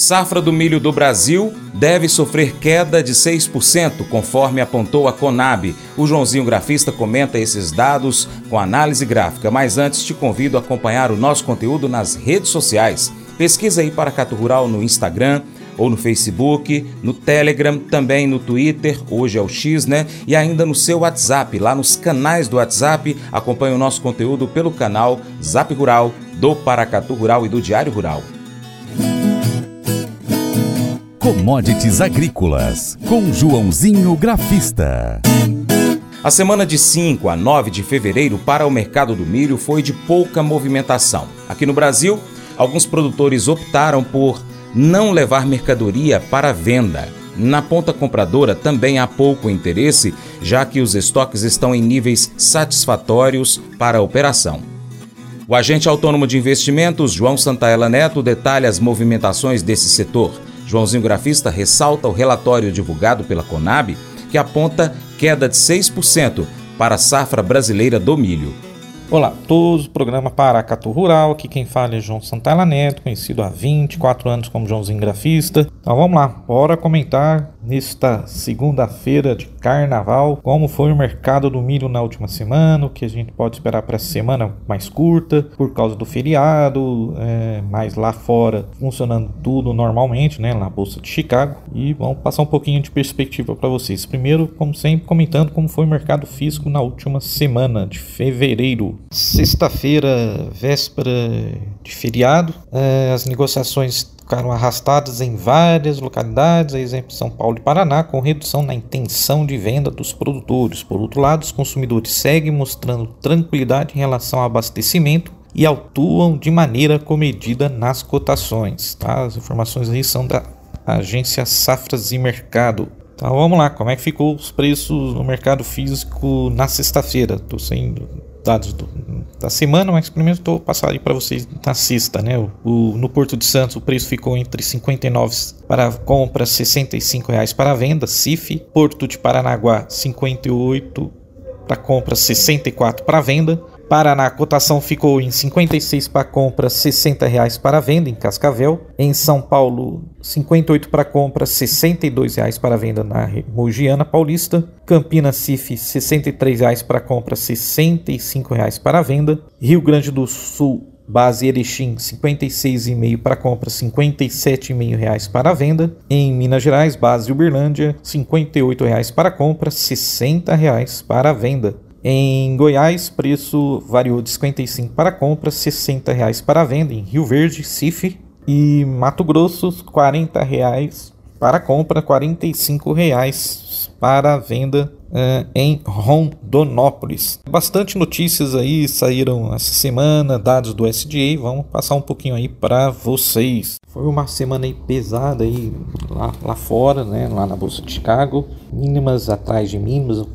Safra do milho do Brasil deve sofrer queda de 6%, conforme apontou a Conab. O Joãozinho Grafista comenta esses dados com análise gráfica, mas antes te convido a acompanhar o nosso conteúdo nas redes sociais. Pesquisa aí para Cato Rural no Instagram ou no Facebook, no Telegram, também no Twitter, hoje é o X, né? E ainda no seu WhatsApp, lá nos canais do WhatsApp, acompanhe o nosso conteúdo pelo canal Zap Rural, do Paracatu Rural e do Diário Rural. Commodities Agrícolas, com Joãozinho Grafista. A semana de 5 a 9 de fevereiro para o mercado do milho foi de pouca movimentação. Aqui no Brasil, alguns produtores optaram por não levar mercadoria para venda. Na ponta compradora também há pouco interesse, já que os estoques estão em níveis satisfatórios para a operação. O agente autônomo de investimentos, João Santaella Neto, detalha as movimentações desse setor. Joãozinho Grafista ressalta o relatório divulgado pela Conab, que aponta queda de 6% para a safra brasileira do milho. Olá a todos, programa Paracatu Rural, aqui quem fala é João Santana Neto, conhecido há 24 anos como Joãozinho Grafista. Então vamos lá, bora comentar nesta segunda-feira de carnaval como foi o mercado do milho na última semana, o que a gente pode esperar para essa semana mais curta, por causa do feriado, é, mas lá fora funcionando tudo normalmente, né, na Bolsa de Chicago. E vamos passar um pouquinho de perspectiva para vocês. Primeiro, como sempre, comentando como foi o mercado físico na última semana de fevereiro. Sexta-feira, véspera de feriado, é, as negociações ficaram arrastadas em várias localidades, a exemplo São Paulo e Paraná, com redução na intenção de venda dos produtores. Por outro lado, os consumidores seguem mostrando tranquilidade em relação ao abastecimento e atuam de maneira comedida nas cotações. Tá? As informações aí são da agência Safras e Mercado. Então vamos lá, como é que ficou os preços no mercado físico na sexta-feira? Estou sendo dados do, da semana, mas primeiro estou passando para vocês na sexta, né? O, o, no Porto de Santos o preço ficou entre 59 para compra, 65 reais para venda, CIF. Porto de Paranaguá 58 para compra, 64 para venda. Paraná, a cotação ficou em 56 para compra, 60 reais para venda em Cascavel. Em São Paulo, 58 para compra, 62 reais para venda na Mogiana Paulista. Campinas Cif, 63 reais para compra, 65 reais para venda. Rio Grande do Sul, Base Erechim, 56,5 para compra, 57,5 reais para venda. Em Minas Gerais, base Uberlândia, 58 reais para compra, 60 reais para venda. Em Goiás, preço variou de 55 para compra, 60 reais para venda em Rio Verde, Cif e Mato Grosso, 40 reais para compra, 45 reais para venda uh, em Rondonópolis. Bastante notícias aí saíram essa semana, dados do SDA, vamos passar um pouquinho aí para vocês. Foi uma semana aí pesada aí lá, lá fora, né, lá na bolsa de Chicago, mínimas atrás de mínimas?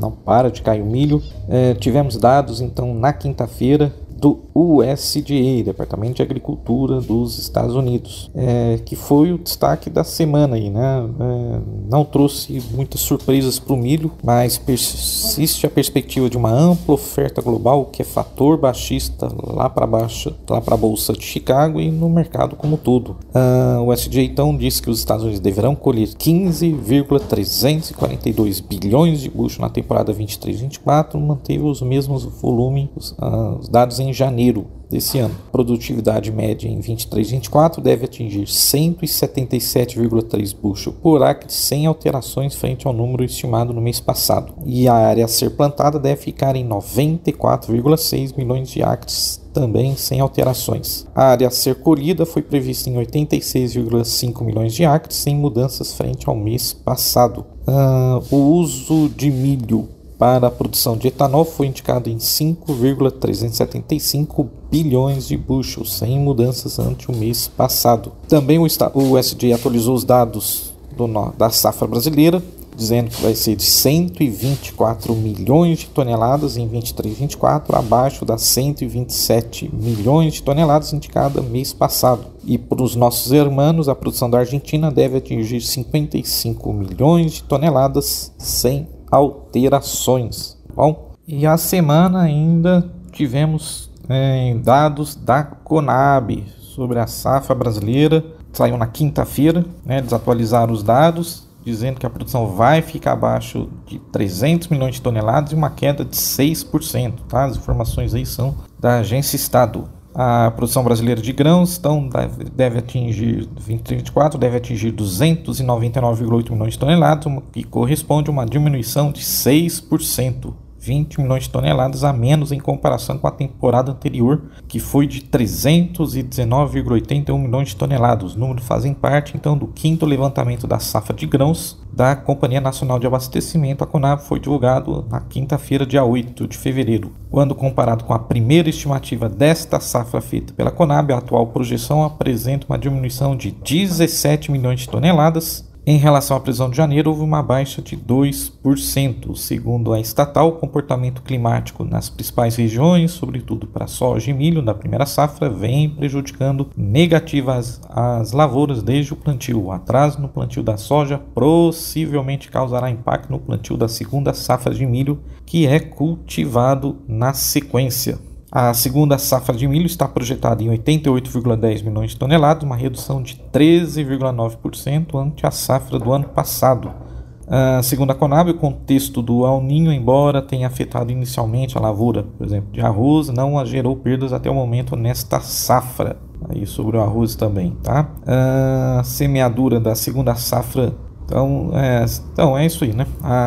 Não para de cair o milho. É, tivemos dados então na quinta-feira do USDA, Departamento de Agricultura dos Estados Unidos, é, que foi o destaque da semana aí, né? É, não trouxe muitas surpresas para o milho, mas persiste a perspectiva de uma ampla oferta global, que é fator baixista lá para baixo, lá para a bolsa de Chicago e no mercado como todo. Ah, o USDA então disse que os Estados Unidos deverão colher 15,342 bilhões de bucho na temporada 23/24, manteve os mesmos volumes, ah, os dados em janeiro desse ano. Produtividade média em 23 24 deve atingir 177,3 bushel por acre sem alterações frente ao número estimado no mês passado. E a área a ser plantada deve ficar em 94,6 milhões de acres também sem alterações. A área a ser colhida foi prevista em 86,5 milhões de acres, sem mudanças frente ao mês passado. Uh, o uso de milho para a produção de etanol foi indicado em 5,375 bilhões de bushels, sem mudanças ante o mês passado. Também o, o USDA atualizou os dados do, da safra brasileira, dizendo que vai ser de 124 milhões de toneladas em 23 24, abaixo das 127 milhões de toneladas indicada mês passado. E para os nossos irmãos, a produção da Argentina deve atingir 55 milhões de toneladas sem alterações. Bom, e a semana ainda tivemos é, dados da Conab sobre a safra brasileira saiu na quinta-feira, né, eles atualizaram os dados, dizendo que a produção vai ficar abaixo de 300 milhões de toneladas e uma queda de 6%. Tá? As informações aí são da agência Estado. A produção brasileira de grãos então, deve atingir 2024 deve atingir 299,8 milhões de toneladas, que corresponde a uma diminuição de 6%. 20 milhões de toneladas a menos em comparação com a temporada anterior, que foi de 319,81 milhões de toneladas. Os números fazem parte então do quinto levantamento da safra de grãos da Companhia Nacional de Abastecimento, a CONAB, foi divulgado na quinta-feira, dia 8 de fevereiro. Quando comparado com a primeira estimativa desta safra feita pela CONAB, a atual projeção apresenta uma diminuição de 17 milhões de toneladas, em relação à previsão de janeiro, houve uma baixa de 2%. Segundo a estatal, o comportamento climático nas principais regiões, sobretudo para soja e milho da primeira safra, vem prejudicando negativas as lavouras desde o plantio. O atraso no plantio da soja possivelmente causará impacto no plantio da segunda safra de milho, que é cultivado na sequência. A segunda safra de milho está projetada em 88,10 milhões de toneladas, uma redução de 13,9% ante a safra do ano passado. Uh, segundo a Conab, o contexto do El Ninho, embora tenha afetado inicialmente a lavoura, por exemplo, de arroz, não gerou perdas até o momento nesta safra. Aí sobre o arroz também, tá? Uh, semeadura da segunda safra então é, então é isso aí, né?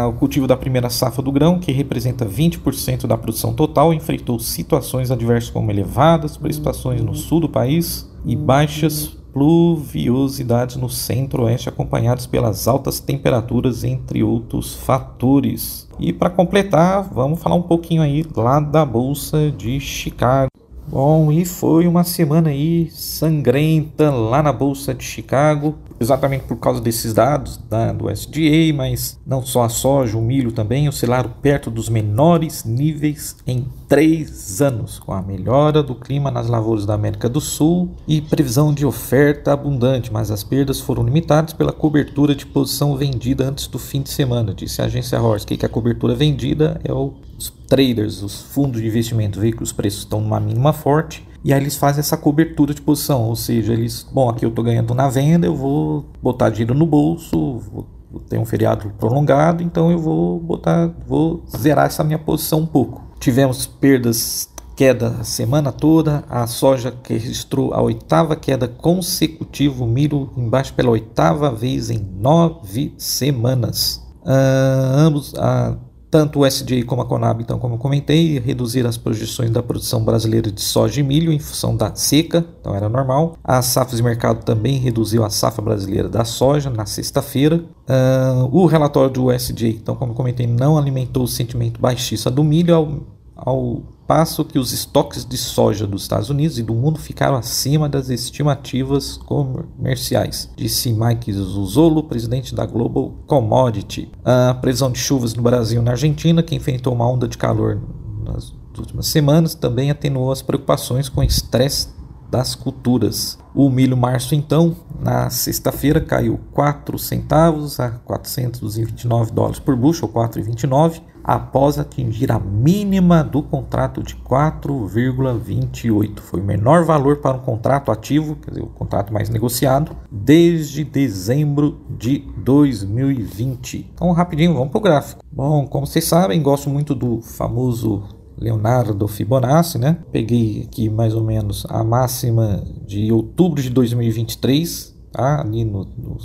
o cultivo da primeira safra do grão, que representa 20% da produção total, enfrentou situações adversas como elevadas precipitações no sul do país e baixas pluviosidades no centro-oeste, acompanhadas pelas altas temperaturas, entre outros fatores. E para completar, vamos falar um pouquinho aí lá da Bolsa de Chicago. Bom, e foi uma semana aí sangrenta lá na Bolsa de Chicago exatamente por causa desses dados da, do SDA, mas não só a soja, o milho também oscilaram perto dos menores níveis em três anos, com a melhora do clima nas lavouras da América do Sul e previsão de oferta abundante, mas as perdas foram limitadas pela cobertura de posição vendida antes do fim de semana, disse a agência Horst, que a cobertura vendida? É os traders, os fundos de investimento, veem que os preços estão numa mínima forte e aí eles fazem essa cobertura de posição, ou seja, eles, bom, aqui eu estou ganhando na venda, eu vou botar dinheiro no bolso, vou ter um feriado prolongado, então eu vou botar, vou zerar essa minha posição um pouco. Tivemos perdas queda a semana toda, a soja que registrou a oitava queda consecutiva, o milho embaixo pela oitava vez em nove semanas. Uh, ambos, uh, tanto o SDA como a Conab, então, como eu comentei, reduziram as projeções da produção brasileira de soja e milho em função da seca, então era normal. A safra de mercado também reduziu a safra brasileira da soja na sexta-feira. Uh, o relatório do SDA, então, como eu comentei, não alimentou o sentimento baixista do milho ao, ao passo que os estoques de soja dos Estados Unidos e do mundo ficaram acima das estimativas comerciais, disse Mike Zuzolo, presidente da Global Commodity. A previsão de chuvas no Brasil e na Argentina, que enfrentou uma onda de calor nas últimas semanas, também atenuou as preocupações com estresse das culturas. O milho março, então, na sexta-feira caiu 4 centavos a 429 dólares por bushel, 4,29 após atingir a mínima do contrato de 4,28. Foi o menor valor para um contrato ativo, quer dizer, o contrato mais negociado, desde dezembro de 2020. Então, rapidinho, vamos para o gráfico. Bom, como vocês sabem, gosto muito do famoso Leonardo Fibonacci, né? Peguei aqui mais ou menos a máxima de outubro de 2023, tá? Ali no, no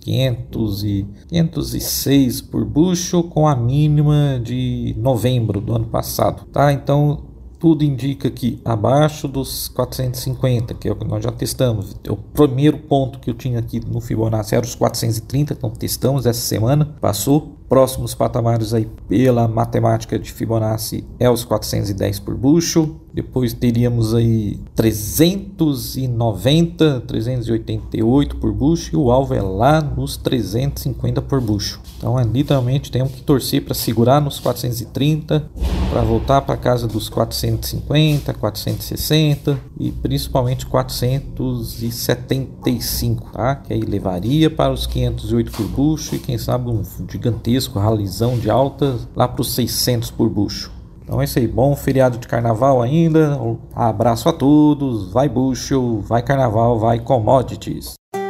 500 e 506 por bushel com a mínima de novembro do ano passado, tá? Então tudo indica que abaixo dos 450, que é o que nós já testamos. O primeiro ponto que eu tinha aqui no Fibonacci era os 430, então testamos essa semana, passou próximos patamares aí pela matemática de Fibonacci é os 410 por bushel. Depois teríamos aí 390, 388 por bushel e o alvo é lá nos 350 por bushel. Então é, literalmente temos que torcer para segurar nos 430, para voltar para casa dos 450, 460 e principalmente 475, tá? Que aí levaria para os 508 por bushel e quem sabe um gigantesco ralizão de altas lá para os 600 por bucho. Então é isso aí, bom feriado de carnaval ainda. Abraço a todos, vai bucho, vai carnaval, vai commodities.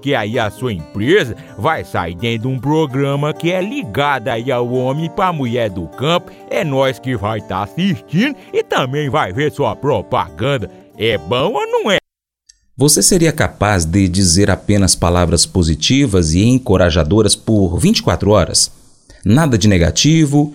porque aí a sua empresa vai sair dentro de um programa que é ligado aí ao homem para a mulher do campo. É nós que vai estar tá assistindo e também vai ver sua propaganda. É bom ou não é? Você seria capaz de dizer apenas palavras positivas e encorajadoras por 24 horas? Nada de negativo,